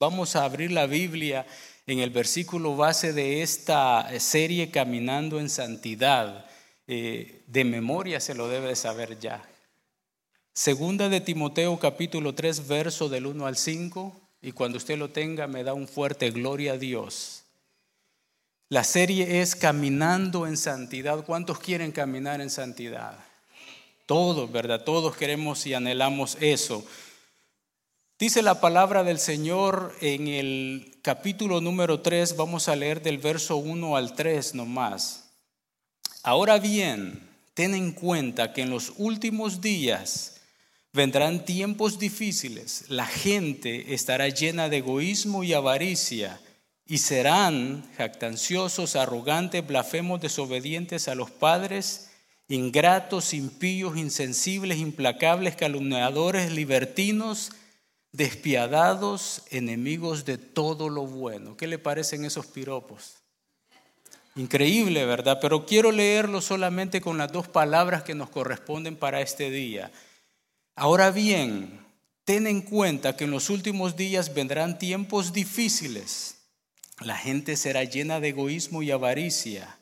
Vamos a abrir la Biblia en el versículo base de esta serie Caminando en Santidad. Eh, de memoria se lo debe saber ya. Segunda de Timoteo capítulo 3, verso del 1 al 5, y cuando usted lo tenga me da un fuerte gloria a Dios. La serie es Caminando en Santidad. ¿Cuántos quieren caminar en santidad? Todos, ¿verdad? Todos queremos y anhelamos eso. Dice la palabra del Señor en el capítulo número 3, vamos a leer del verso 1 al 3 nomás. Ahora bien, ten en cuenta que en los últimos días vendrán tiempos difíciles, la gente estará llena de egoísmo y avaricia, y serán jactanciosos, arrogantes, blasfemos, desobedientes a los padres, ingratos, impíos, insensibles, implacables, calumniadores, libertinos, despiadados, enemigos de todo lo bueno. ¿Qué le parecen esos piropos? Increíble, ¿verdad? Pero quiero leerlo solamente con las dos palabras que nos corresponden para este día. Ahora bien, ten en cuenta que en los últimos días vendrán tiempos difíciles. La gente será llena de egoísmo y avaricia.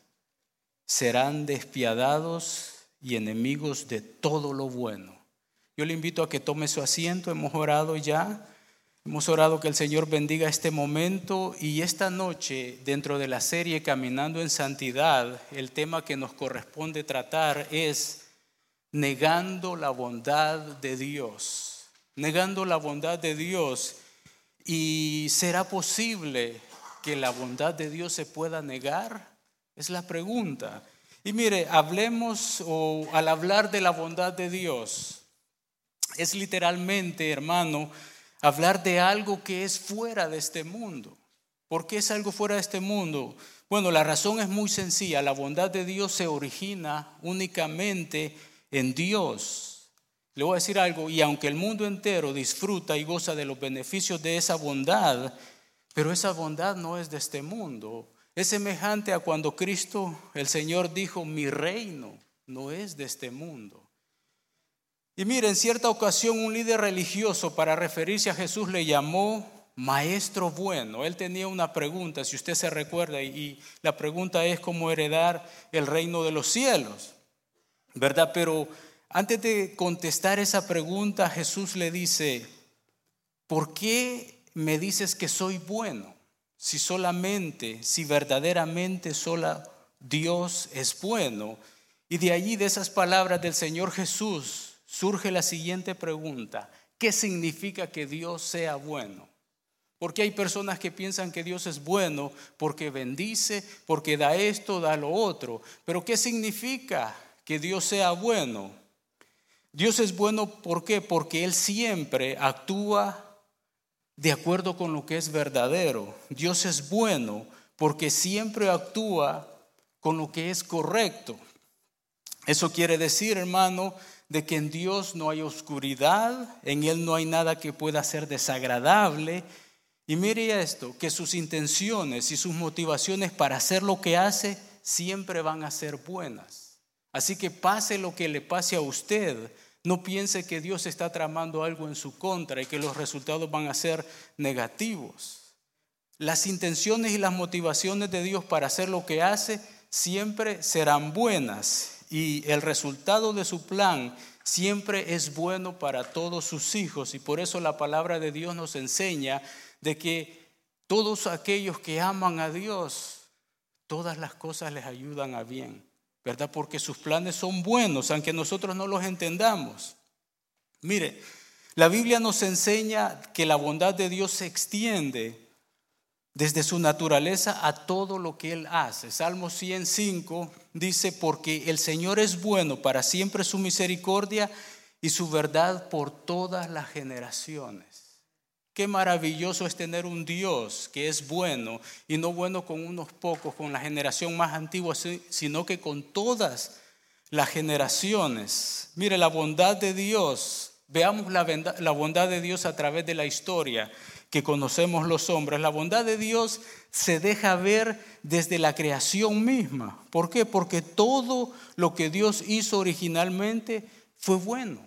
Serán despiadados y enemigos de todo lo bueno. Yo le invito a que tome su asiento, hemos orado ya, hemos orado que el Señor bendiga este momento y esta noche dentro de la serie Caminando en Santidad, el tema que nos corresponde tratar es negando la bondad de Dios, negando la bondad de Dios. ¿Y será posible que la bondad de Dios se pueda negar? Es la pregunta. Y mire, hablemos o al hablar de la bondad de Dios, es literalmente, hermano, hablar de algo que es fuera de este mundo. ¿Por qué es algo fuera de este mundo? Bueno, la razón es muy sencilla. La bondad de Dios se origina únicamente en Dios. Le voy a decir algo, y aunque el mundo entero disfruta y goza de los beneficios de esa bondad, pero esa bondad no es de este mundo. Es semejante a cuando Cristo, el Señor, dijo, mi reino no es de este mundo. Y mire, en cierta ocasión un líder religioso para referirse a Jesús le llamó maestro bueno. Él tenía una pregunta, si usted se recuerda, y la pregunta es cómo heredar el reino de los cielos, ¿verdad? Pero antes de contestar esa pregunta, Jesús le dice, ¿por qué me dices que soy bueno? Si solamente, si verdaderamente sola Dios es bueno. Y de allí, de esas palabras del Señor Jesús, surge la siguiente pregunta. ¿Qué significa que Dios sea bueno? Porque hay personas que piensan que Dios es bueno porque bendice, porque da esto, da lo otro. Pero ¿qué significa que Dios sea bueno? Dios es bueno ¿por qué? Porque Él siempre actúa de acuerdo con lo que es verdadero. Dios es bueno porque siempre actúa con lo que es correcto. Eso quiere decir, hermano, de que en Dios no hay oscuridad, en Él no hay nada que pueda ser desagradable. Y mire esto, que sus intenciones y sus motivaciones para hacer lo que hace siempre van a ser buenas. Así que pase lo que le pase a usted, no piense que Dios está tramando algo en su contra y que los resultados van a ser negativos. Las intenciones y las motivaciones de Dios para hacer lo que hace siempre serán buenas y el resultado de su plan siempre es bueno para todos sus hijos y por eso la palabra de Dios nos enseña de que todos aquellos que aman a Dios, todas las cosas les ayudan a bien, ¿verdad? Porque sus planes son buenos, aunque nosotros no los entendamos. Mire, la Biblia nos enseña que la bondad de Dios se extiende desde su naturaleza a todo lo que Él hace. Salmo 105 dice, porque el Señor es bueno, para siempre su misericordia y su verdad por todas las generaciones. Qué maravilloso es tener un Dios que es bueno y no bueno con unos pocos, con la generación más antigua, sino que con todas las generaciones. Mire, la bondad de Dios, veamos la, bondad de Dios a través de la historia que conocemos los hombres. La bondad de Dios se deja ver desde la creación misma. ¿Por qué? Porque todo lo que Dios hizo originalmente fue bueno.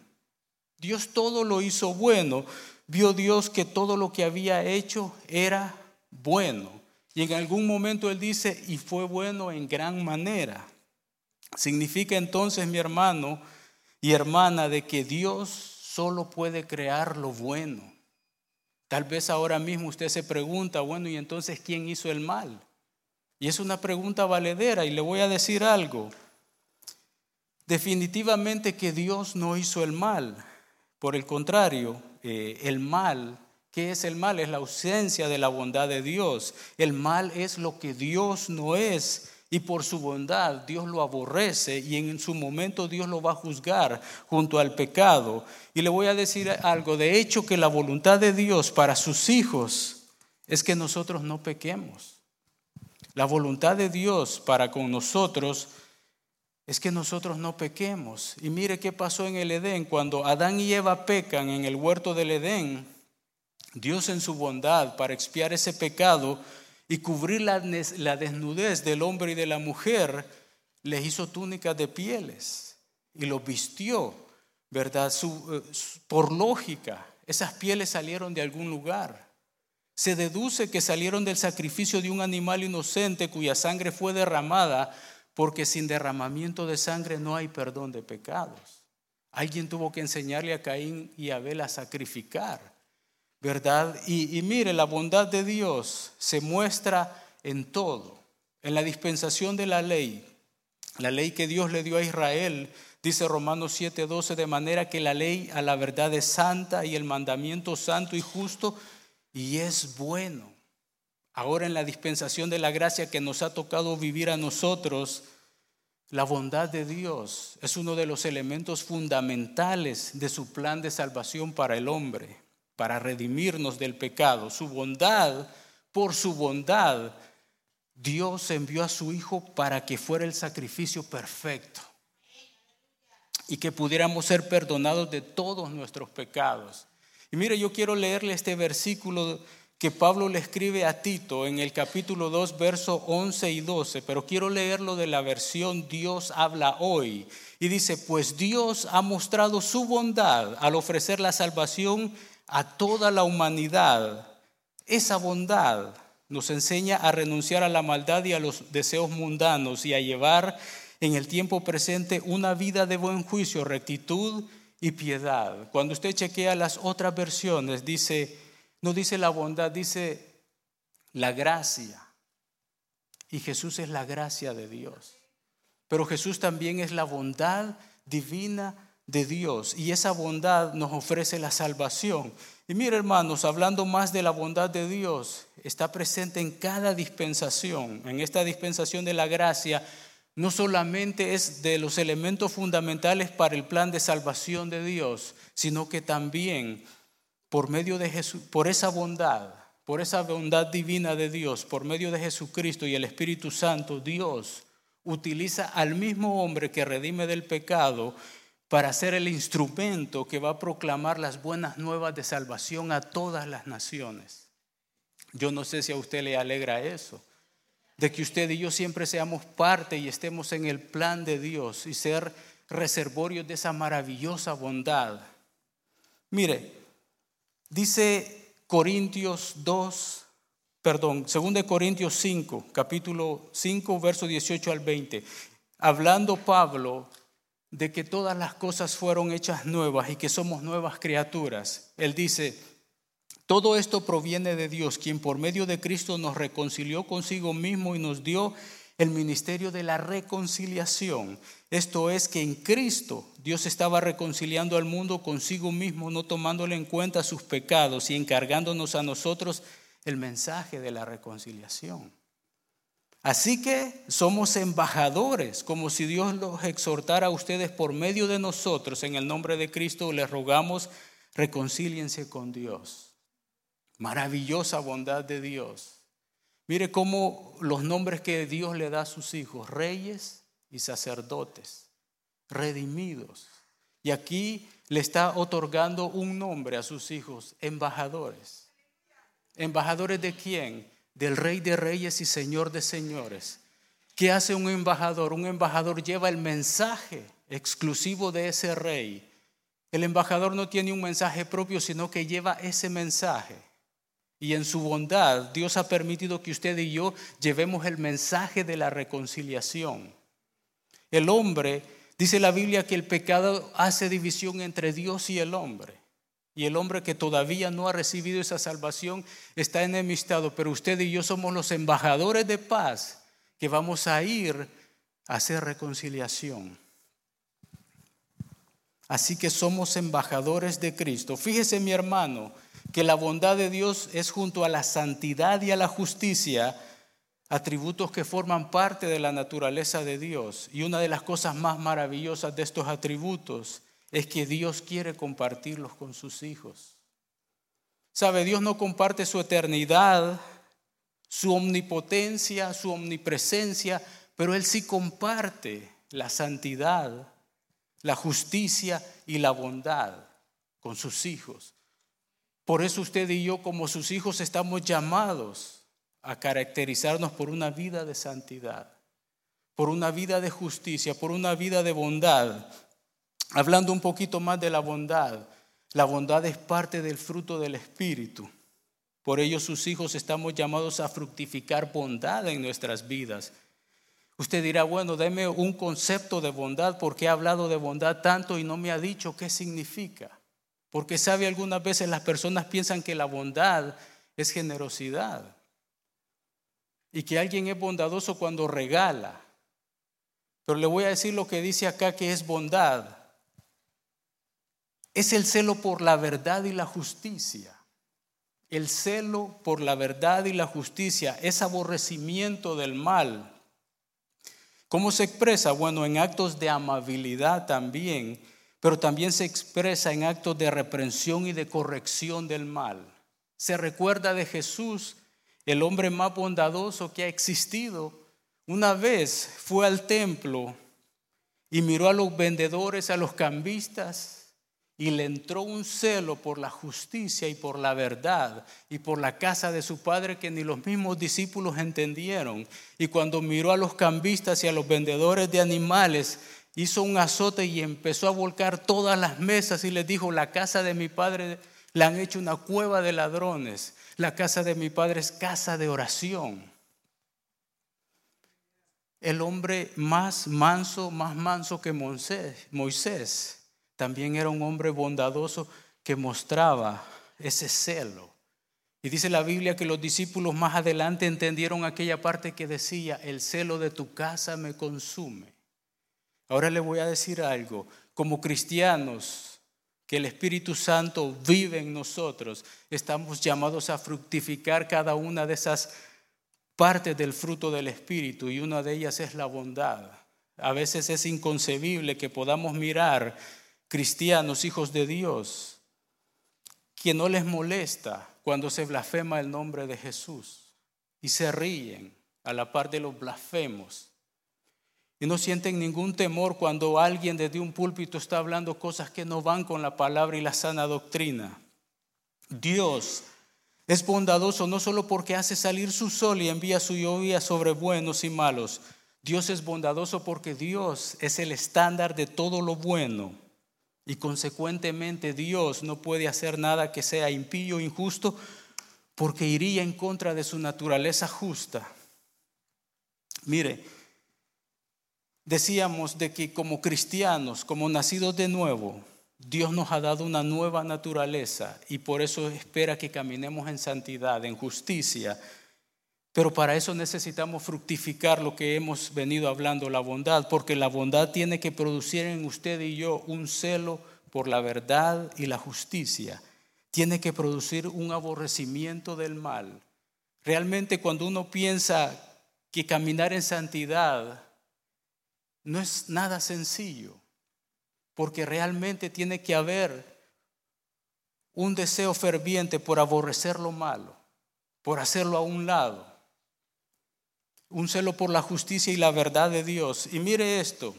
Dios todo lo hizo bueno. vio Dios que todo lo que había hecho era bueno. Y en algún momento Él dice, y fue bueno en gran manera. Significa entonces, mi hermano y hermana, de que Dios solo puede crear lo bueno. Tal vez ahora mismo usted se pregunta, bueno, ¿y entonces quién hizo el mal? Y es una pregunta valedera y le voy a decir algo. Definitivamente que Dios no hizo el mal. Por el contrario, eh, el mal, ¿qué es el mal? Es la ausencia de la bondad de Dios. El mal es lo que Dios no es. Y por su bondad Dios lo aborrece y en su momento Dios lo va a juzgar junto al pecado. Y le voy a decir algo, de hecho que la voluntad de Dios para sus hijos es que nosotros no pequemos. La voluntad de Dios para con nosotros es que nosotros no pequemos. Y mire qué pasó en el Edén. Cuando Adán y Eva pecan en el huerto del Edén, Dios en su bondad para expiar ese pecado y cubrir la, desnudez del hombre y de la mujer, les hizo túnicas de pieles y los vistió, ¿verdad? Eh, por lógica, esas pieles salieron de algún lugar. Se deduce que salieron del sacrificio de un animal inocente cuya sangre fue derramada porque sin derramamiento de sangre no hay perdón de pecados. Alguien tuvo que enseñarle a Caín y a Abel a sacrificar, ¿verdad? Y, y mire, la bondad de Dios se muestra en todo, en la dispensación de la ley, la ley que Dios le dio a Israel, dice Romanos 7:12, de manera que la ley a la verdad es santa y el mandamiento santo y justo y es bueno. Ahora en la dispensación de la gracia que nos ha tocado vivir a nosotros, la bondad de Dios es uno de los elementos fundamentales de su plan de salvación para el hombre, para redimirnos del pecado. Su bondad, por su bondad, Dios envió a su Hijo para que fuera el sacrificio perfecto y que pudiéramos ser perdonados de todos nuestros pecados. Y mire, yo quiero leerle este versículo que Pablo le escribe a Tito en el capítulo 2, verso 11 y 12, pero quiero leerlo de la versión Dios habla hoy. Y dice, pues Dios ha mostrado su bondad al ofrecer la salvación a toda la humanidad. Esa bondad nos enseña a renunciar a la maldad y a los deseos mundanos y a llevar en el tiempo presente una vida de buen juicio, rectitud y piedad. Cuando usted chequea las otras versiones, dice, no dice la bondad, dice la gracia. Y Jesús es la gracia de Dios. Pero Jesús también es la bondad divina de Dios. Y esa bondad nos ofrece la salvación. Y mire hermanos, hablando más de la bondad de Dios, está presente en cada dispensación. En esta dispensación de la gracia, no solamente es de los elementos fundamentales para el plan de salvación de Dios, sino que también por medio de Jesús, por esa bondad, por esa bondad divina de Dios, por medio de Jesucristo y el Espíritu Santo, Dios utiliza al mismo hombre que redime del pecado para ser el instrumento que va a proclamar las buenas nuevas de salvación a todas las naciones. Yo no sé si a usted le alegra eso, de que usted y yo siempre seamos parte y estemos en el plan de Dios y ser reservorios de esa maravillosa bondad. Mire, Dice Corintios 2, perdón, 2 Corintios 5, capítulo 5, verso 18 al 20, hablando Pablo de que todas las cosas fueron hechas nuevas y que somos nuevas criaturas. Él dice, todo esto proviene de Dios, quien por medio de Cristo nos reconcilió consigo mismo y nos dio el ministerio de la reconciliación. Esto es que en Cristo Dios estaba reconciliando al mundo consigo mismo, no tomándole en cuenta sus pecados y encargándonos a nosotros el mensaje de la reconciliación. Así que somos embajadores, como si Dios los exhortara a ustedes por medio de nosotros. En el nombre de Cristo les rogamos, reconcíliense con Dios. Maravillosa bondad de Dios. Mire cómo los nombres que Dios le da a sus hijos, reyes y sacerdotes, redimidos. Y aquí le está otorgando un nombre a sus hijos, embajadores. ¿Embajadores de quién? Del rey de reyes y señor de señores. ¿Qué hace un embajador? Un embajador lleva el mensaje exclusivo de ese rey El embajador no tiene un mensaje propio, sino que lleva ese mensaje. Y en su bondad, Dios ha permitido que usted y yo llevemos el mensaje de la reconciliación. El hombre, dice la Biblia, que el pecado hace división entre Dios y el hombre. Y el hombre que todavía no ha recibido esa salvación está enemistado, pero usted y yo somos los embajadores de paz que vamos a ir a hacer reconciliación. Así que somos embajadores de Cristo. Fíjese mi hermano que la bondad de Dios es junto a la santidad y a la justicia, atributos que forman parte de la naturaleza de Dios. Y una de las cosas más maravillosas de estos atributos es que Dios quiere compartirlos con sus hijos. Sabe, Dios no comparte su eternidad, su omnipotencia, su omnipresencia, pero Él sí comparte la santidad, la justicia y la bondad con sus hijos. Por eso usted y yo como sus hijos estamos llamados a caracterizarnos por una vida de santidad, por una vida de justicia, por una vida de bondad, Hablando un poquito más de la bondad, la bondad es parte del fruto del Espíritu. Por ello sus hijos estamos llamados a fructificar bondad en nuestras vidas. Usted dirá, bueno, deme un concepto de bondad porque he hablado de bondad tanto y no me ha dicho qué significa. Porque sabe, algunas veces las personas piensan que la bondad es generosidad y que alguien es bondadoso cuando regala. Pero le voy a decir lo que dice acá que es bondad es el celo por la verdad y la justicia. El celo por la verdad y la justicia es aborrecimiento del mal. ¿Cómo se expresa? Bueno, en actos de amabilidad también, pero también se expresa en actos de reprensión y de corrección del mal. Se recuerda de Jesús, el hombre más bondadoso que ha existido. Una vez fue al templo y miró a los vendedores, a los cambistas, y le entró un celo por la justicia y por la verdad y por la casa de su padre que ni los mismos discípulos entendieron. Y cuando miró a los cambistas y a los vendedores de animales, hizo un azote y empezó a volcar todas las mesas y les dijo, la casa de mi padre la han hecho una cueva de ladrones, la casa de mi padre es casa de oración. El hombre más manso, más manso que Moisés también era un hombre bondadoso que mostraba ese celo. Y dice la Biblia que los discípulos más adelante entendieron aquella parte que decía, el celo de tu casa me consume. Ahora le voy a decir algo, como cristianos, que el Espíritu Santo vive en nosotros, estamos llamados a fructificar cada una de esas partes del fruto del Espíritu y una de ellas es la bondad. A veces es inconcebible que podamos mirar cristianos, hijos de Dios, que no les molesta cuando se blasfema el nombre de Jesús y se ríen a la par de los blasfemos. Y no sienten ningún temor cuando alguien desde un púlpito está hablando cosas que no van con la palabra y la sana doctrina. Dios es bondadoso no solo porque hace salir su sol y envía su lluvia sobre buenos y malos. Dios es bondadoso porque Dios es el estándar de todo lo bueno. Y consecuentemente Dios no puede hacer nada que sea impío o injusto porque iría en contra de su naturaleza justa. Mire, decíamos de que como cristianos, como nacidos de nuevo, Dios nos ha dado una nueva naturaleza y por eso espera que caminemos en santidad, en justicia, pero para eso necesitamos fructificar lo que hemos venido hablando, la bondad, porque la bondad tiene que producir en usted y yo un celo por la verdad y la justicia. Tiene que producir un aborrecimiento del mal. Realmente cuando uno piensa que caminar en santidad no es nada sencillo, porque realmente tiene que haber un deseo ferviente por aborrecer lo malo, por hacerlo a un lado un celo por la justicia y la verdad de Dios. Y mire esto,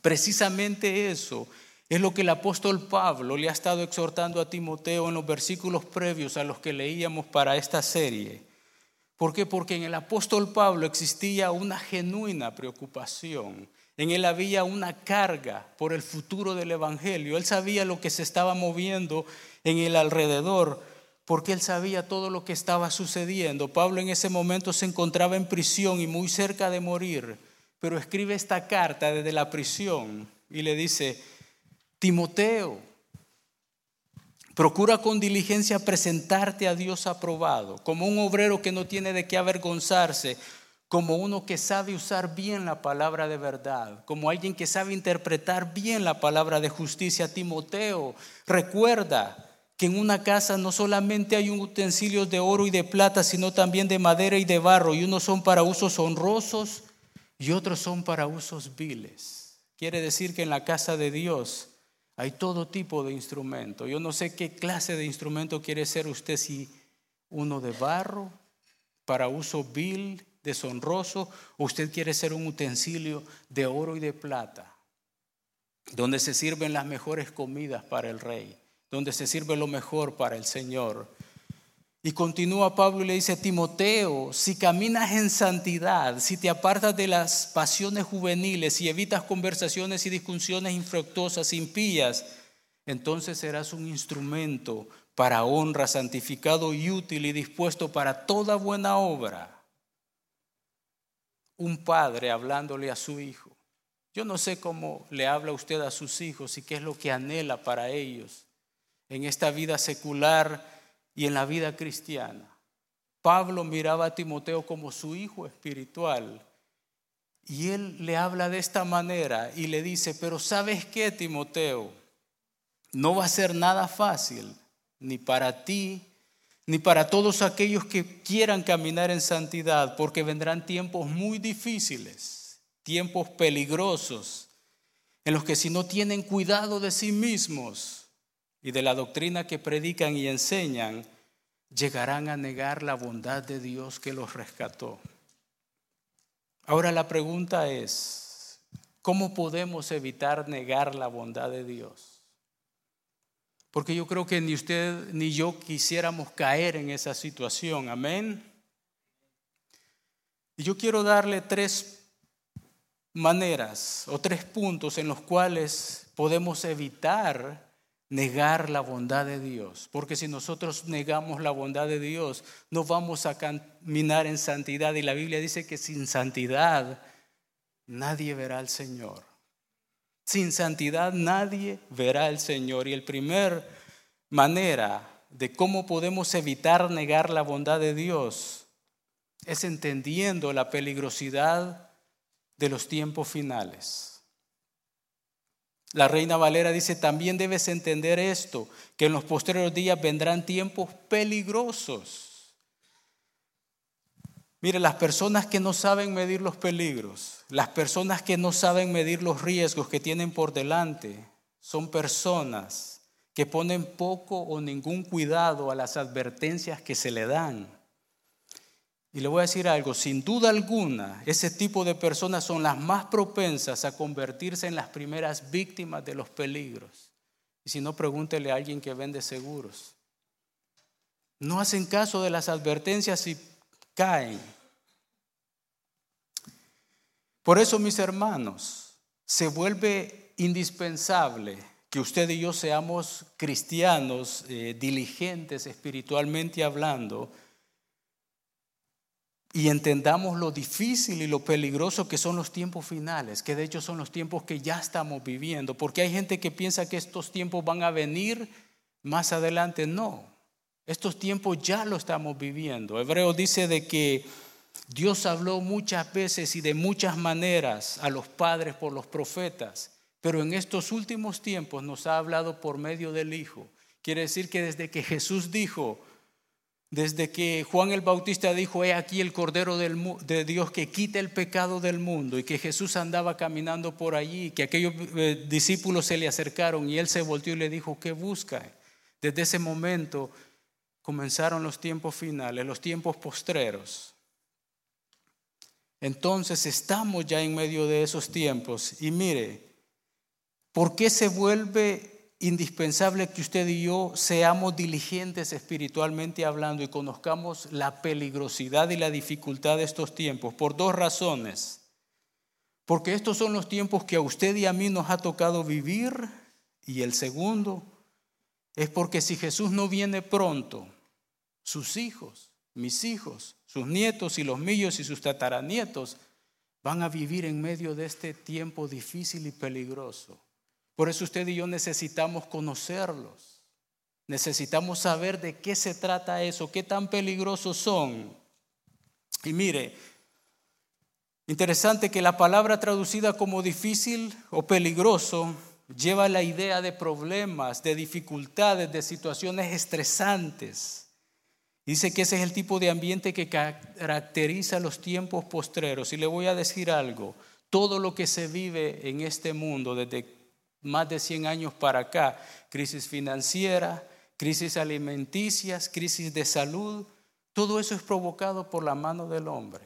precisamente eso es lo que el apóstol Pablo le ha estado exhortando a Timoteo en los versículos previos a los que leíamos para esta serie. ¿Por qué? Porque en el apóstol Pablo existía una genuina preocupación En él había una carga por el futuro del Evangelio. Él sabía lo que se estaba moviendo en el alrededor, porque él sabía todo lo que estaba sucediendo. Pablo en ese momento se encontraba en prisión y muy cerca de morir, pero escribe esta carta desde la prisión y le dice, Timoteo, procura con diligencia presentarte a Dios aprobado, como un obrero que no tiene de qué avergonzarse como uno que sabe usar bien la palabra de verdad, como alguien que sabe interpretar bien la palabra de justicia. Timoteo, recuerda que en una casa no solamente hay utensilios de oro y de plata, sino también de madera y de barro, y unos son para usos honrosos y otros son para usos viles. Quiere decir que en la casa de Dios hay todo tipo de instrumento. Yo no sé qué clase de instrumento quiere ser usted, si uno de barro para uso vil deshonroso o usted quiere ser un utensilio de oro y de plata, donde se sirven las mejores comidas para el rey, donde se sirve lo mejor para el Señor. Y continúa Pablo y le dice, Timoteo, si caminas en santidad, si te apartas de las pasiones juveniles, si evitas conversaciones y discusiones infructuosas, impías, entonces serás un instrumento para honra, santificado y útil y dispuesto para toda buena obra un padre hablándole a su hijo. Yo no sé cómo le habla usted a sus hijos y qué es lo que anhela para ellos en esta vida secular y en la vida cristiana. Pablo miraba a Timoteo como su hijo espiritual y él le habla de esta manera y le dice, pero ¿sabes qué, Timoteo? No va a ser nada fácil, ni para ti, ni para todos aquellos que quieran caminar en santidad, porque vendrán tiempos muy difíciles, tiempos peligrosos, en los que si no tienen cuidado de sí mismos y de la doctrina que predican y enseñan, llegarán a negar la bondad de Dios que los rescató. Ahora la pregunta es, ¿cómo podemos evitar negar la bondad de Dios? Porque yo creo que ni usted ni yo quisiéramos caer en esa situación. Amén. Y yo quiero darle tres maneras o tres puntos en los cuales podemos evitar negar la bondad de Dios. Porque si nosotros negamos la bondad de Dios, no vamos a caminar en santidad. Y la Biblia dice que sin santidad nadie verá al Señor. Sin santidad nadie verá al Señor. Y el primer manera de cómo podemos evitar negar la bondad de Dios es entendiendo la peligrosidad de los tiempos finales. La reina Valera dice, también debes entender esto, que en los posteriores días vendrán tiempos peligrosos. Mire, las personas que no saben medir los peligros, las personas que no saben medir los riesgos que tienen por delante, son personas que ponen poco o ningún cuidado a las advertencias que se le dan. Y le voy a decir algo, sin duda alguna, ese tipo de personas son las más propensas a convertirse en las primeras víctimas de los peligros. Y si no, pregúntele a alguien que vende seguros. No hacen caso de las advertencias y caen. Por eso, mis hermanos, se vuelve indispensable que usted y yo seamos cristianos eh, diligentes espiritualmente hablando y entendamos lo difícil y lo peligroso que son los tiempos finales, que de hecho son los tiempos que ya estamos viviendo, porque hay gente que piensa que estos tiempos van a venir más adelante. No, estos tiempos ya lo estamos viviendo. Hebreo dice de que Dios habló muchas veces y de muchas maneras a los padres por los profetas, pero en estos últimos tiempos nos ha hablado por medio del Hijo. Quiere decir que desde que Jesús dijo, desde que Juan el Bautista dijo, he aquí el Cordero de Dios que quita el pecado del mundo, y que Jesús andaba caminando por allí, que aquellos eh, discípulos se le acercaron y él se volteó y le dijo, ¿qué busca? Desde ese momento comenzaron los tiempos finales, los tiempos postreros. Entonces estamos ya en medio de esos tiempos y mire, ¿por qué se vuelve indispensable que usted y yo seamos diligentes espiritualmente hablando y conozcamos la peligrosidad y la dificultad de estos tiempos? Por dos razones. Porque estos son los tiempos que a usted y a mí nos ha tocado vivir. Y el segundo es porque si Jesús no viene pronto, sus hijos, mis hijos, sus nietos y los míos y sus tataranietos van a vivir en medio de este tiempo difícil y peligroso. Por eso usted y yo necesitamos conocerlos. Necesitamos saber de qué se trata eso, qué tan peligrosos son. Y mire, interesante que la palabra traducida como difícil o peligroso lleva la idea de problemas, de dificultades, de situaciones estresantes. Dice que ese es el tipo de ambiente que caracteriza los tiempos postreros. Y le voy a decir algo, todo lo que se vive en este mundo desde más de 100 años para acá, crisis financiera, crisis alimenticias, crisis de salud, todo eso es provocado por la mano del hombre,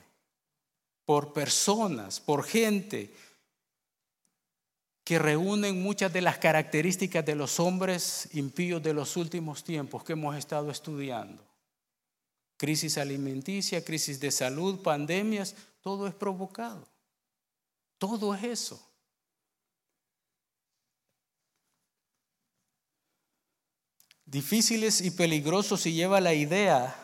por personas, por gente que reúnen muchas de las características de los hombres impíos de los últimos tiempos que hemos estado estudiando. Crisis alimenticia, crisis de salud, pandemias, todo es provocado. Todo es eso. Difíciles y peligrosos y lleva la idea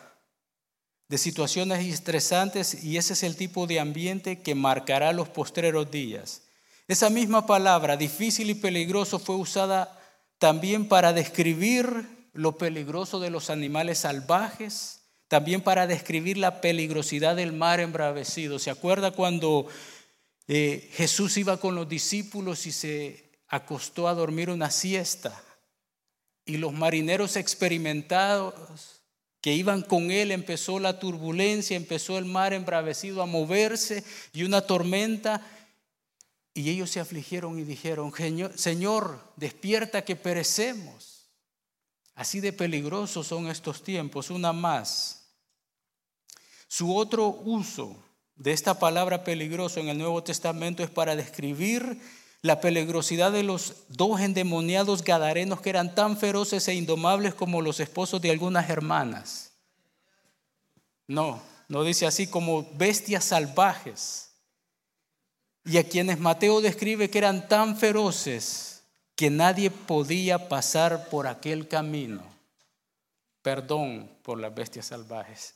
de situaciones estresantes y ese es el tipo de ambiente que marcará los postreros días. Esa misma palabra, difícil y peligroso, fue usada también para describir lo peligroso de los animales salvajes, también para describir la peligrosidad del mar embravecido. ¿Se acuerda cuando eh, Jesús iba con los discípulos y se acostó a dormir una siesta? Y los marineros experimentados que iban con él empezó la turbulencia, empezó el mar embravecido a moverse y una tormenta. Y ellos se afligieron y dijeron, Señor, despierta que perecemos. Así de peligrosos son estos tiempos, una más. Su otro uso de esta palabra peligroso en el Nuevo Testamento es para describir la peligrosidad de los dos endemoniados gadarenos que eran tan feroces e indomables como los esposos de algunas hermanas. No, no dice así como bestias salvajes. Y a quienes Mateo describe que eran tan feroces que nadie podía pasar por aquel camino. Perdón por las bestias salvajes.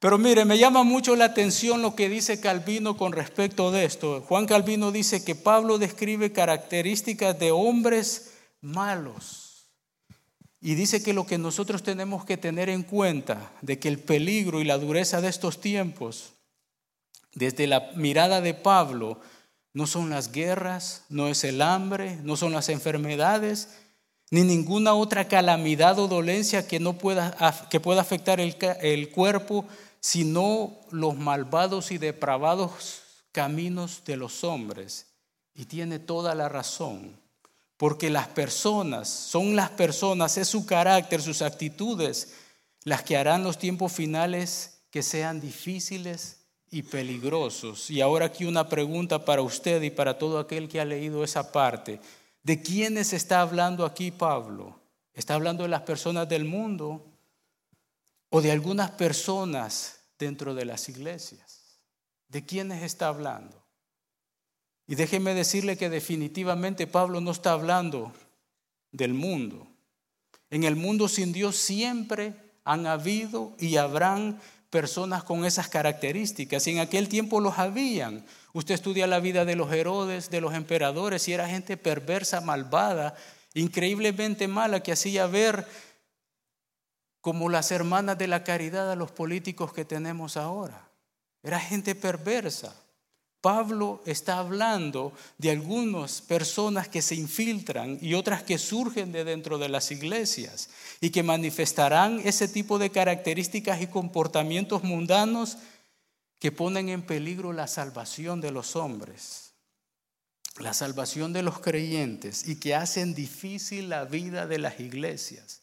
Pero mire, me llama mucho la atención lo que dice Calvino con respecto de esto. Juan Calvino dice que Pablo describe características de hombres malos. Y dice que lo que nosotros tenemos que tener en cuenta de que el peligro y la dureza de estos tiempos, desde la mirada de Pablo, no son las guerras, no es el hambre, no son las enfermedades, ni ninguna otra calamidad o dolencia que, no pueda, que pueda afectar el, el cuerpo, sino los malvados y depravados caminos de los hombres. Y tiene toda la razón, porque las personas, son las personas, es su carácter, sus actitudes, las que harán los tiempos finales que sean difíciles y peligrosos. Y ahora aquí una pregunta para usted y para todo aquel que ha leído esa parte. ¿De quiénes está hablando aquí Pablo? ¿Está hablando de las personas del mundo? O de algunas personas dentro de las iglesias. ¿De quiénes está hablando? Y déjeme decirle que definitivamente Pablo no está hablando del mundo. En el mundo sin Dios siempre han habido y habrán personas con esas características. Y en aquel tiempo los habían. Usted estudia la vida de los Herodes, de los emperadores, y era gente perversa, malvada, increíblemente mala, que hacía ver como las hermanas de la caridad a los políticos que tenemos ahora. Era gente perversa. Pablo está hablando de algunas personas que se infiltran y otras que surgen de dentro de las iglesias y que manifestarán ese tipo de características y comportamientos mundanos que ponen en peligro la salvación de los hombres, la salvación de los creyentes y que hacen difícil la vida de las iglesias.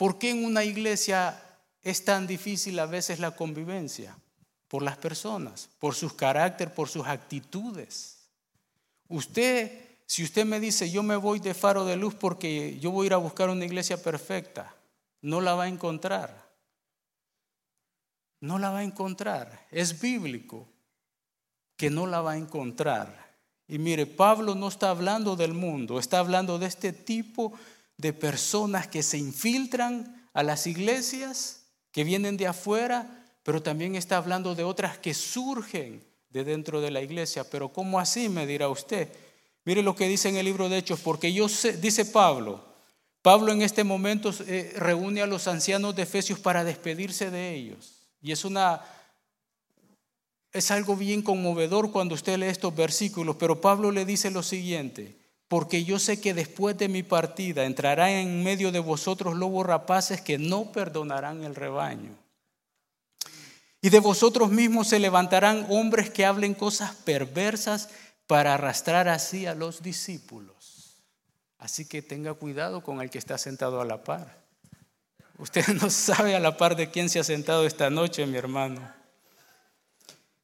¿Por qué en una iglesia es tan difícil a veces la convivencia? Por las personas, por sus carácter, por sus actitudes. Usted, si usted me dice, yo me voy de faro de luz porque yo voy a ir a buscar una iglesia perfecta, no la va a encontrar. No la va a encontrar. Es bíblico. que no la va a encontrar. Y mire, Pablo no está hablando del mundo, está hablando de este tipo de personas que se infiltran a las iglesias, que vienen de afuera, pero también está hablando de otras que surgen de dentro de la iglesia. Pero ¿cómo así? me dirá usted. Mire lo que dice en el libro de Hechos, porque yo sé, dice Pablo, Pablo en este momento eh, reúne a los ancianos de Efesios para despedirse de ellos. Y es una es algo bien conmovedor cuando usted lee estos versículos, pero Pablo le dice lo siguiente, porque yo sé que después de mi partida entrará en medio de vosotros lobos rapaces que no perdonarán el rebaño. Y de vosotros mismos se levantarán hombres que hablen cosas perversas para arrastrar así a los discípulos. Así que tenga cuidado con el que está sentado a la par. Usted no sabe a la par de quién se ha sentado esta noche, mi hermano.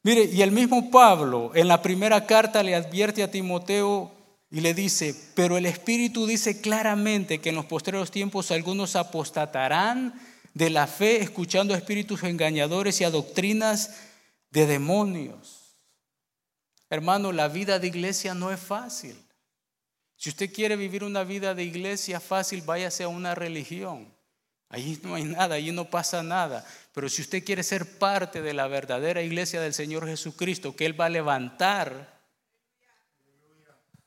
Mire, y el mismo Pablo en la primera carta le advierte a Timoteo y le dice, pero el Espíritu dice claramente que en los postreros tiempos algunos apostatarán de la fe escuchando a espíritus engañadores y a doctrinas de demonios. Hermano, la vida de iglesia no es fácil. Si usted quiere vivir una vida de iglesia fácil, váyase a una religión. Allí no hay nada, allí no pasa nada. Pero si usted quiere ser parte de la verdadera iglesia del Señor Jesucristo, que Él va a levantar,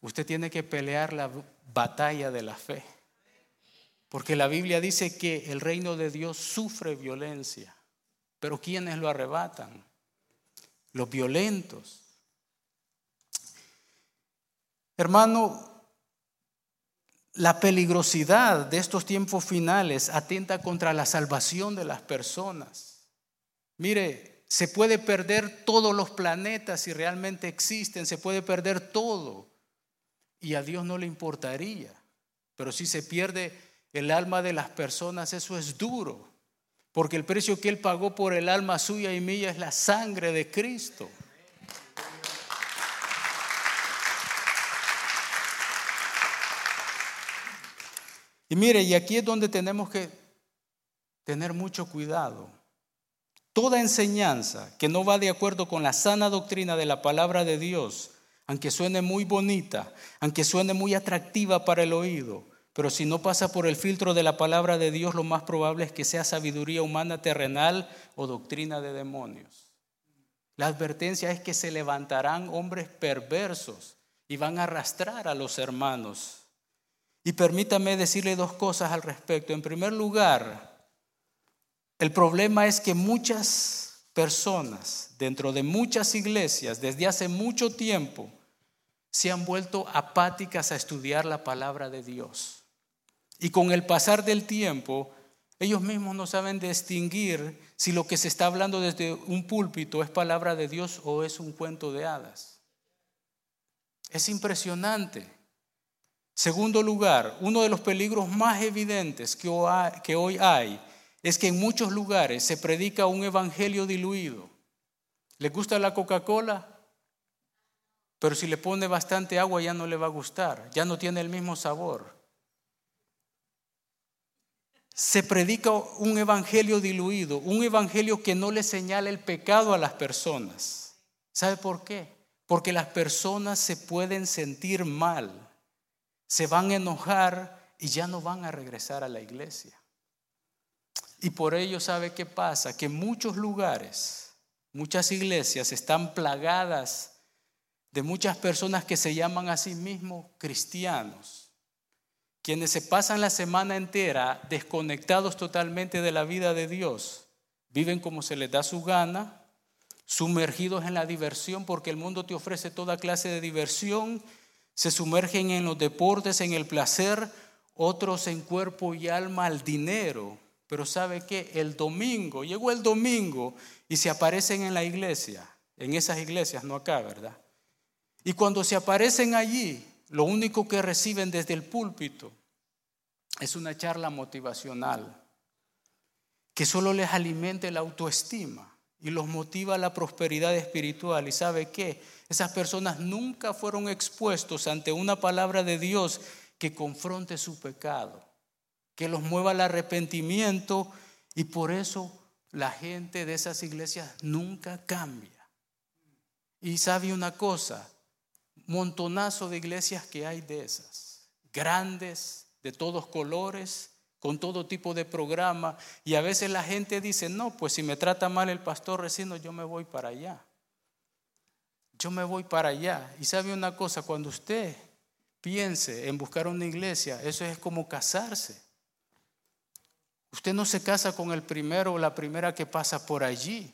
usted tiene que pelear la batalla de la fe. Porque la Biblia dice que el reino de Dios sufre violencia. Pero ¿quiénes lo arrebatan? Los violentos. Hermano, la peligrosidad de estos tiempos finales atenta contra la salvación de las personas. Mire, se puede perder todos los planetas si realmente existen, se puede perder todo. Y a Dios no le importaría. Pero si se pierde el alma de las personas, eso es duro. Porque el precio que Él pagó por el alma suya y mía es la sangre de Cristo. Y mire, y aquí es donde tenemos que tener mucho cuidado. Toda enseñanza que no va de acuerdo con la sana doctrina de la palabra de Dios, aunque suene muy bonita, aunque suene muy atractiva para el oído, pero si no pasa por el filtro de la palabra de Dios, lo más probable es que sea sabiduría humana terrenal o doctrina de demonios. La advertencia es que se levantarán hombres perversos y van a arrastrar a los hermanos y permítame decirle dos cosas al respecto. En primer lugar, el problema es que muchas personas dentro de muchas iglesias desde hace mucho tiempo se han vuelto apáticas a estudiar la palabra de Dios. Y con el pasar del tiempo, ellos mismos no saben distinguir si lo que se está hablando desde un púlpito es palabra de Dios o es un cuento de hadas. Es impresionante. Segundo lugar, uno de los peligros más evidentes que hoy hay es que en muchos lugares se predica un evangelio diluido. ¿Le gusta la Coca-Cola? Pero si le pone bastante agua ya no le va a gustar, ya no tiene el mismo sabor. Se predica un evangelio diluido, un evangelio que no le señala el pecado a las personas. ¿Sabe por qué? Porque las personas se pueden sentir mal se van a enojar y ya no van a regresar a la iglesia. Y por ello, ¿sabe qué pasa? Que muchos lugares, muchas iglesias están plagadas de muchas personas que se llaman a sí mismos cristianos, quienes se pasan la semana entera desconectados totalmente de la vida de Dios, viven como se les da su gana, sumergidos en la diversión, porque el mundo te ofrece toda clase de diversión se sumergen en los deportes, en el placer, otros en cuerpo y alma al dinero. Pero ¿sabe qué? El domingo, llegó el domingo y se aparecen en la iglesia, en esas iglesias, no acá, ¿verdad? Y cuando se aparecen allí, lo único que reciben desde el púlpito es una charla motivacional que solo les alimente la autoestima y los motiva a la prosperidad espiritual. ¿Y sabe qué? Esas personas nunca fueron expuestos ante una palabra de Dios que confronte su pecado, que los mueva al arrepentimiento y por eso la gente de esas iglesias nunca cambia. Y sabe una cosa, montonazo de iglesias que hay de esas, grandes, de todos colores, con todo tipo de programa. Y a veces la gente dice, no, pues si me trata mal el pastor Recino, yo me voy para allá. Yo me voy para allá. Y sabe una cosa, cuando usted piense en buscar una iglesia, eso es como casarse. Usted no se casa con el primero o la primera que pasa por allí.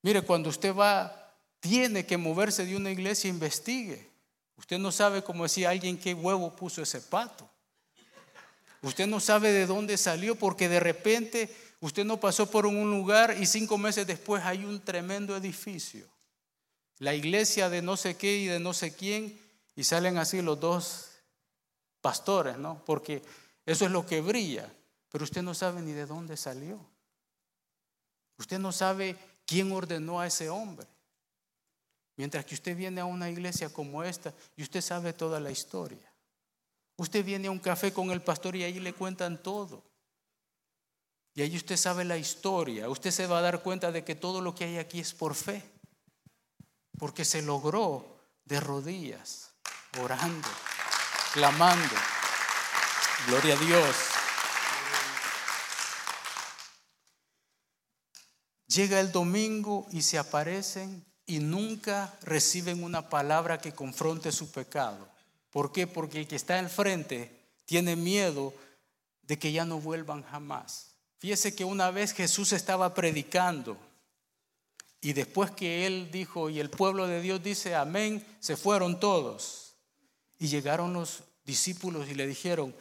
Mire, cuando usted va, tiene que moverse de una iglesia, investigue. Usted no sabe, como decía alguien, qué huevo puso ese pato. Usted no sabe de dónde salió porque de repente usted no pasó por un lugar y cinco meses después hay un tremendo edificio. La iglesia de no sé qué y de no sé quién y salen así los dos pastores, ¿no? Porque eso es lo que brilla, pero usted no sabe ni de dónde salió. Usted no sabe quién ordenó a ese hombre. Mientras que usted viene a una iglesia como esta y usted sabe toda la historia. Usted viene a un café con el pastor y ahí le cuentan todo. Y ahí usted sabe la historia. Usted se va a dar cuenta de que todo lo que hay aquí es por fe. Porque se logró de rodillas, orando, clamando. Gloria a Dios. Llega el domingo y se aparecen y nunca reciben una palabra que confronte su pecado. ¿Por qué? Porque el que está enfrente tiene miedo de que ya no vuelvan jamás. Fíjese que una vez Jesús estaba predicando y después que él dijo y el pueblo de Dios dice amén, se fueron todos. Y llegaron los discípulos y le dijeron,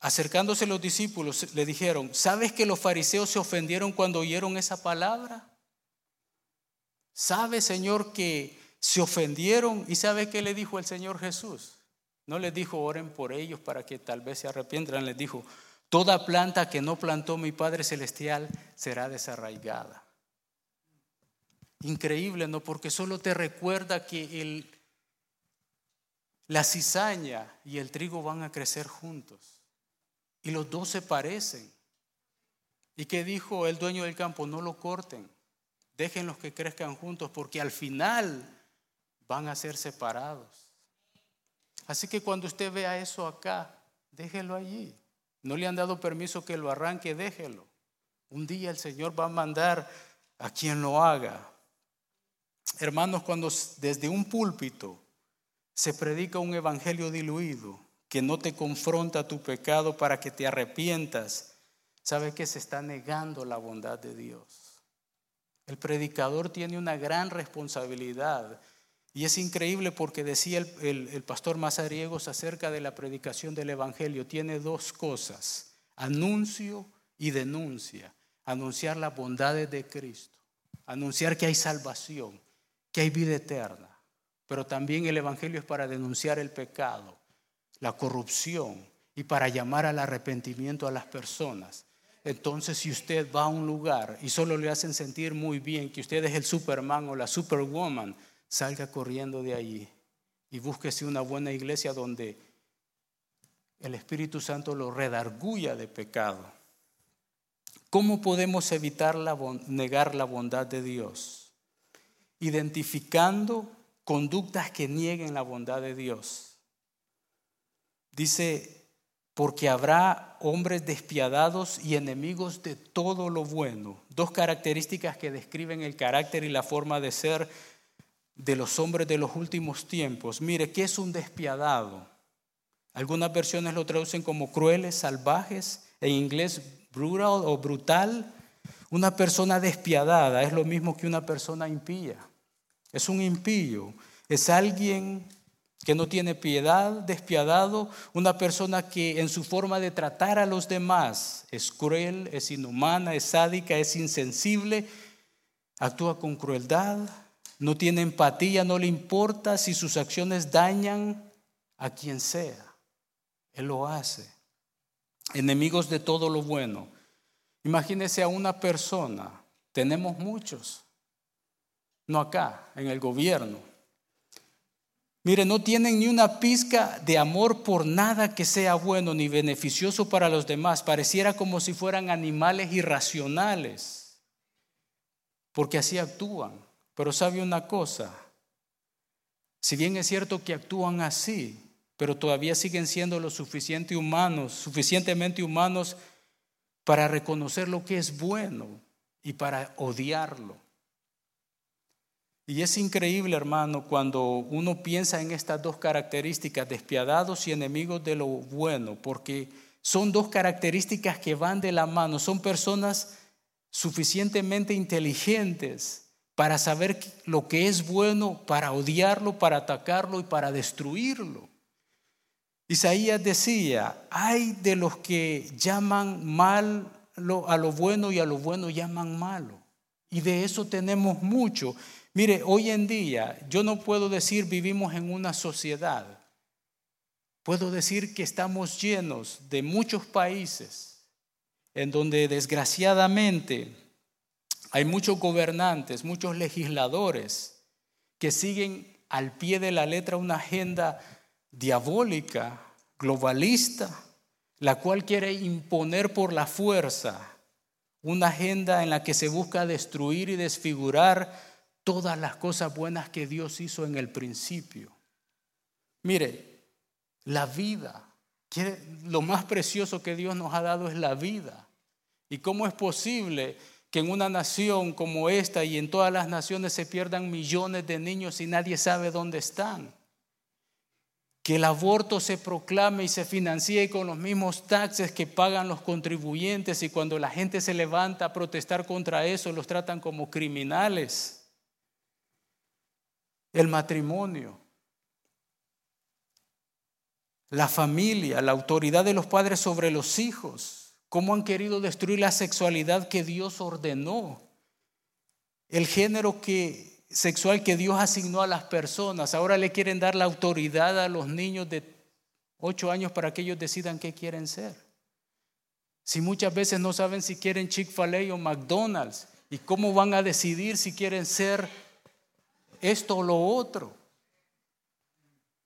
acercándose los discípulos, le dijeron, ¿sabes que los fariseos se ofendieron cuando oyeron esa palabra? ¿Sabe, Señor, que se ofendieron y ¿sabe qué le dijo el Señor Jesús? No les dijo oren por ellos para que tal vez se arrepientan, les dijo, toda planta que no plantó mi Padre Celestial será desarraigada. Increíble, ¿no? Porque solo te recuerda que el, la cizaña y el trigo van a crecer juntos. Y los dos se parecen. ¿Y qué dijo el dueño del campo? No lo corten. Déjenlos que crezcan juntos porque al final van a ser separados. Así que cuando usted vea eso acá, déjelo allí. No le han dado permiso que lo arranque, déjelo. Un día el Señor va a mandar a quien lo haga. Hermanos, cuando desde un púlpito se predica un evangelio diluido que no te confronta tu pecado para que te arrepientas, sabe que se está negando la bondad de Dios. El predicador tiene una gran responsabilidad y es increíble porque decía el, pastor Mazariegos acerca de la predicación del Evangelio, tiene dos cosas, anuncio y denuncia. Anunciar las bondades de Cristo, anunciar que hay salvación, que hay vida eterna. Pero también el Evangelio es para denunciar el pecado, la corrupción y para llamar al arrepentimiento a las personas. Entonces, si usted va a un lugar y solo le hacen sentir muy bien que usted es el Superman o la Superwoman, salga corriendo de allí y búsquese una buena iglesia donde el Espíritu Santo lo redarguya de pecado. ¿Cómo podemos evitar negar la bondad de Dios? Identificando conductas que nieguen la bondad de Dios. Dice, porque habrá hombres despiadados y enemigos de todo lo bueno. Dos características que describen el carácter y la forma de ser de los hombres de los últimos tiempos. Mire, ¿qué es un despiadado? Algunas versiones lo traducen como crueles, salvajes, en inglés brutal o brutal. Una persona despiadada es lo mismo que una persona impía. Es un impío, es alguien que no tiene piedad, despiadado, una persona que en su forma de tratar a los demás es cruel, es inhumana, es sádica, es insensible, actúa con crueldad, no tiene empatía, no le importa si sus acciones dañan a quien sea. Él lo hace. Enemigos de todo lo bueno. Imagínese a una persona, tenemos muchos, no acá, en el gobierno. Mire, no tienen ni una pizca de amor por nada que sea bueno ni beneficioso para los demás. Pareciera como si fueran animales irracionales, porque así actúan. Pero sabe una cosa, si bien es cierto que actúan así, pero todavía siguen siendo lo suficiente humanos, suficientemente humanos para reconocer lo que es bueno y para odiarlo. Y es increíble, hermano, cuando uno piensa en estas dos características, despiadados y enemigos de lo bueno, porque son dos características que van de la mano, son personas suficientemente inteligentes para saber lo que es bueno, para odiarlo, para atacarlo y para destruirlo. Isaías decía, hay de los que llaman mal a lo bueno y a lo bueno llaman malo. Y de eso tenemos mucho. Mire, hoy en día yo no puedo decir vivimos en una sociedad. Puedo decir que estamos llenos de muchos países en donde desgraciadamente hay muchos gobernantes, muchos legisladores que siguen al pie de la letra una agenda diabólica, globalista, la cual quiere imponer por la fuerza una agenda en la que se busca destruir y desfigurar todas las cosas buenas que Dios hizo en el principio. Mire, la vida, lo más precioso que Dios nos ha dado es la vida. ¿Y cómo es posible que en una nación como esta y en todas las naciones se pierdan millones de niños y nadie sabe dónde están. Que el aborto se proclame y se financie con los mismos taxes que pagan los contribuyentes y cuando la gente se levanta a protestar contra eso los tratan como criminales. El matrimonio, la familia, la autoridad de los padres sobre los hijos cómo han querido destruir la sexualidad que Dios ordenó, el género sexual que Dios asignó a las personas. Ahora le quieren dar la autoridad a los niños de 8 años para que ellos decidan qué quieren ser. Si muchas veces no saben si quieren Chick-fil-A o McDonald's y cómo van a decidir si quieren ser esto o lo otro.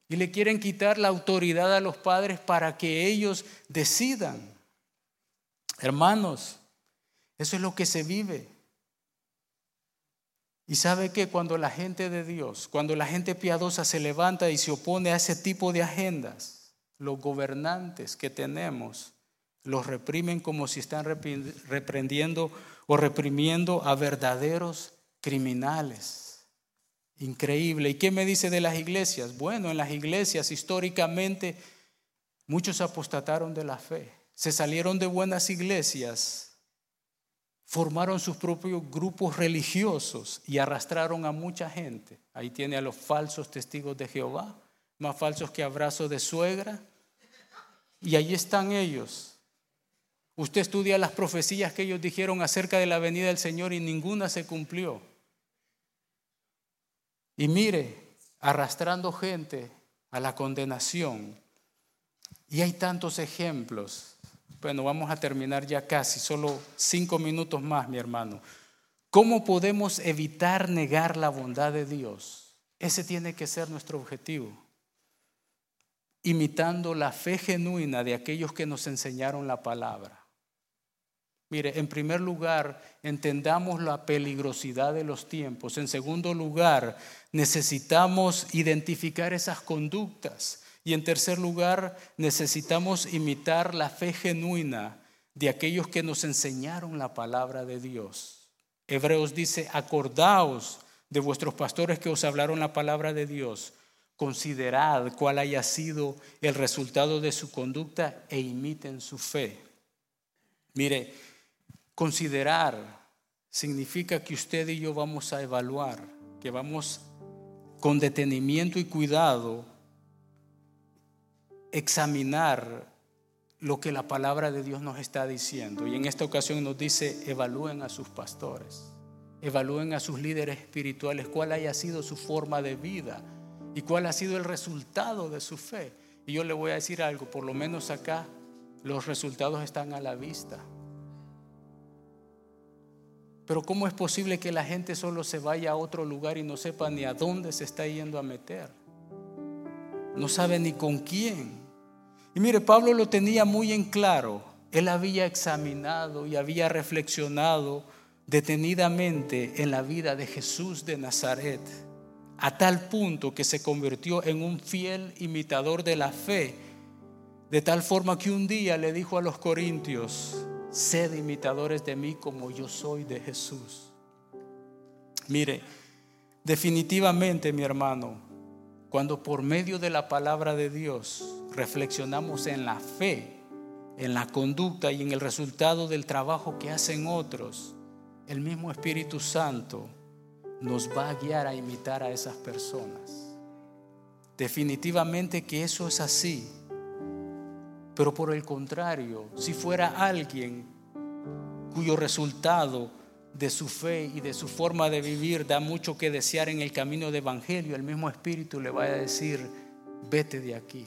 Y le quieren quitar la autoridad a los padres para que ellos decidan. Hermanos, eso es lo que se vive. Y sabe que cuando la gente de Dios, cuando la gente piadosa se levanta y se opone a ese tipo de agendas, los gobernantes que tenemos los reprimen como si están reprendiendo o reprimiendo a verdaderos criminales. Increíble. ¿Y qué me dice de las iglesias? Bueno, en las iglesias históricamente muchos apostataron de la fe se salieron de buenas iglesias, formaron sus propios grupos religiosos y arrastraron a mucha gente. Ahí tiene a los falsos testigos de Jehová, más falsos que abrazos de suegra. Y ahí están ellos. Usted estudia las profecías que ellos dijeron acerca de la venida del Señor y ninguna se cumplió. Y mire, arrastrando gente a la condenación. Y hay tantos ejemplos bueno, vamos a terminar ya casi, solo cinco minutos más, mi hermano. ¿Cómo podemos evitar negar la bondad de Dios? Ese tiene que ser nuestro objetivo. Imitando la fe genuina de aquellos que nos enseñaron la palabra. Mire, en primer lugar, entendamos la peligrosidad de los tiempos. En segundo lugar, necesitamos identificar esas conductas y en tercer lugar, necesitamos imitar la fe genuina de aquellos que nos enseñaron la palabra de Dios. Hebreos dice, acordaos de vuestros pastores que os hablaron la palabra de Dios. Considerad cuál haya sido el resultado de su conducta e imiten su fe. Mire, considerar significa que usted y yo vamos a evaluar, que vamos con detenimiento y cuidado examinar lo que la palabra de Dios nos está diciendo. Y en esta ocasión nos dice, evalúen a sus pastores, evalúen a sus líderes espirituales, cuál haya sido su forma de vida y cuál ha sido el resultado de su fe. Y yo le voy a decir algo, por lo menos acá los resultados están a la vista. Pero ¿cómo es posible que la gente solo se vaya a otro lugar y no sepa ni a dónde se está yendo a meter? No sabe ni con quién. Y mire, Pablo lo tenía muy en claro. Él había examinado y había reflexionado detenidamente en la vida de Jesús de Nazaret, a tal punto que se convirtió en un fiel imitador de la fe, de tal forma que un día le dijo a los corintios, sed imitadores de mí como yo soy de Jesús. Mire, definitivamente mi hermano, cuando por medio de la palabra de Dios reflexionamos en la fe, en la conducta y en el resultado del trabajo que hacen otros, el mismo Espíritu Santo nos va a guiar a imitar a esas personas. Definitivamente que eso es así. Pero por el contrario, si fuera alguien cuyo resultado de su fe y de su forma de vivir da mucho que desear en el camino de evangelio, el mismo Espíritu le va a decir, vete de aquí.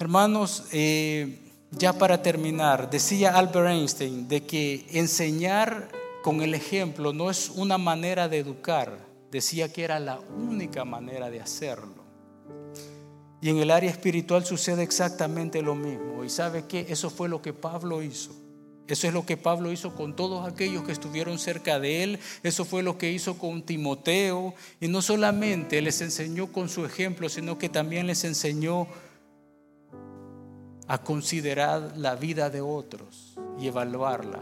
Hermanos, eh, ya para terminar, decía Albert Einstein de que enseñar con el ejemplo no es una manera de educar, decía que era la única manera de hacerlo. Y en el área espiritual sucede exactamente lo mismo. ¿Y sabe qué? Eso fue lo que Pablo hizo. Eso es lo que Pablo hizo con todos aquellos que estuvieron cerca de él. Eso fue lo que hizo con Timoteo. Y no solamente les enseñó con su ejemplo, sino que también les enseñó a considerar la vida de otros y evaluarla.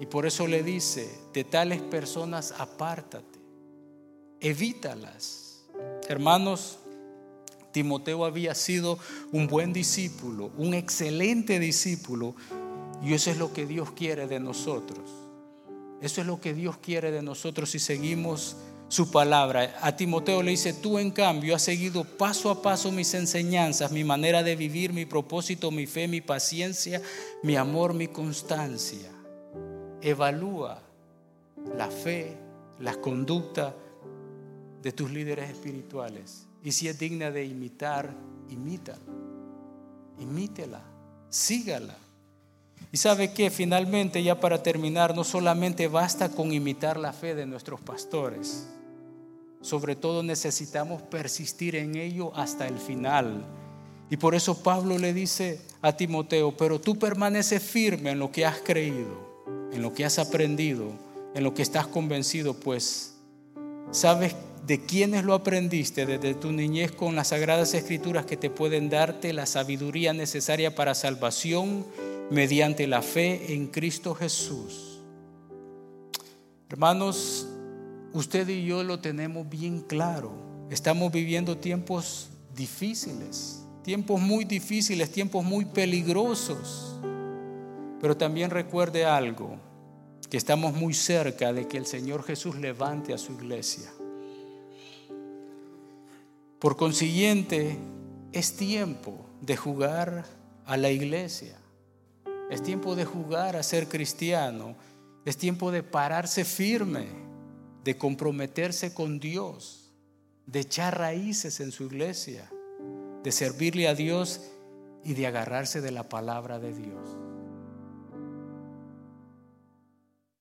Y por eso le dice, de tales personas apártate, evítalas. Hermanos, Timoteo había sido un buen discípulo, un excelente discípulo, y eso es lo que Dios quiere de nosotros. Eso es lo que Dios quiere de nosotros si seguimos su palabra. A Timoteo le dice, tú en cambio has seguido paso a paso mis enseñanzas, mi manera de vivir, mi propósito, mi fe, mi paciencia, mi amor, mi constancia. Evalúa la fe, la conducta de tus líderes espirituales. Y si es digna de imitar, imítala. Imítela, sígala. Y sabe que finalmente, ya para terminar, no solamente basta con imitar la fe de nuestros pastores, sobre todo necesitamos persistir en ello hasta el final. Y por eso Pablo le dice a Timoteo, pero tú permaneces firme en lo que has creído, en lo que has aprendido, en lo que estás convencido, pues sabes de quiénes lo aprendiste desde tu niñez con las sagradas escrituras que te pueden darte la sabiduría necesaria para salvación mediante la fe en Cristo Jesús. Hermanos, usted y yo lo tenemos bien claro. Estamos viviendo tiempos difíciles, tiempos muy difíciles, tiempos muy peligrosos. Pero también recuerde algo, que estamos muy cerca de que el Señor Jesús levante a su iglesia. Por consiguiente, es tiempo de jugar a la iglesia. Es tiempo de jugar a ser cristiano. Es tiempo de pararse firme de comprometerse con Dios, de echar raíces en su iglesia, de servirle a Dios y de agarrarse de la palabra de Dios.